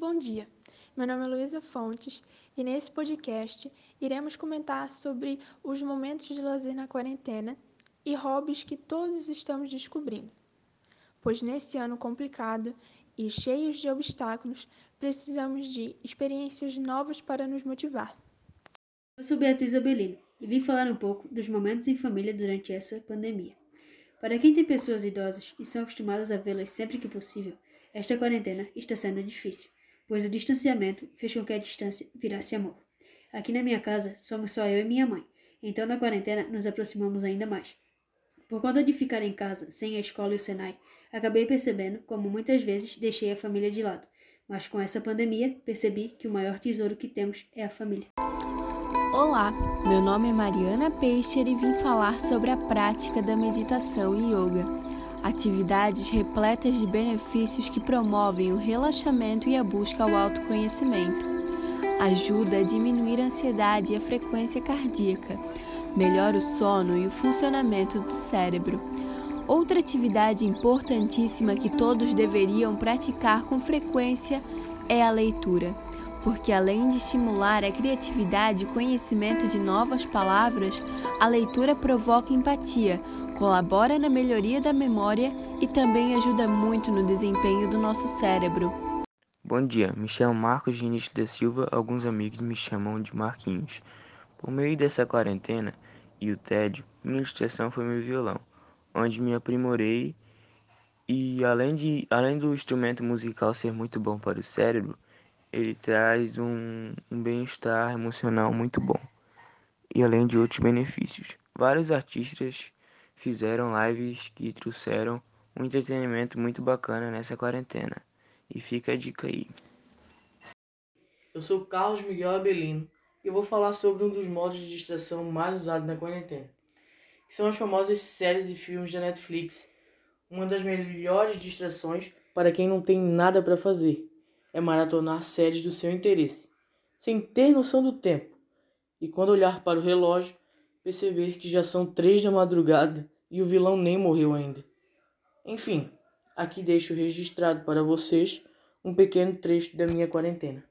Bom dia, meu nome é Luísa Fontes e nesse podcast iremos comentar sobre os momentos de lazer na quarentena e hobbies que todos estamos descobrindo. Pois nesse ano complicado e cheio de obstáculos, precisamos de experiências novas para nos motivar. Eu sou Beatriz Abelino e vim falar um pouco dos momentos em família durante essa pandemia. Para quem tem pessoas idosas e são acostumadas a vê-las sempre que possível, esta quarentena está sendo difícil, pois o distanciamento fez com que a distância virasse amor. Aqui na minha casa somos só eu e minha mãe, então na quarentena nos aproximamos ainda mais. Por conta de ficar em casa, sem a escola e o Senai, acabei percebendo como muitas vezes deixei a família de lado, mas com essa pandemia percebi que o maior tesouro que temos é a família. Olá, meu nome é Mariana Peixer e vim falar sobre a prática da meditação e yoga. Atividades repletas de benefícios que promovem o relaxamento e a busca ao autoconhecimento. Ajuda a diminuir a ansiedade e a frequência cardíaca. Melhora o sono e o funcionamento do cérebro. Outra atividade importantíssima que todos deveriam praticar com frequência é a leitura porque além de estimular a criatividade e conhecimento de novas palavras, a leitura provoca empatia, colabora na melhoria da memória e também ajuda muito no desempenho do nosso cérebro. Bom dia, me chamo Marcos Vinícius da Silva, alguns amigos me chamam de Marquinhos. Por meio dessa quarentena e o tédio, minha distração foi meu violão, onde me aprimorei e além, de, além do instrumento musical ser muito bom para o cérebro, ele traz um, um bem-estar emocional muito bom e além de outros benefícios. Vários artistas fizeram lives que trouxeram um entretenimento muito bacana nessa quarentena. E fica a dica aí. Eu sou Carlos Miguel Abelino e vou falar sobre um dos modos de distração mais usados na quarentena, que são as famosas séries e filmes da Netflix, uma das melhores distrações para quem não tem nada para fazer é maratonar séries do seu interesse, sem ter noção do tempo, e quando olhar para o relógio, perceber que já são três da madrugada e o vilão nem morreu ainda. Enfim, aqui deixo registrado para vocês um pequeno trecho da minha quarentena.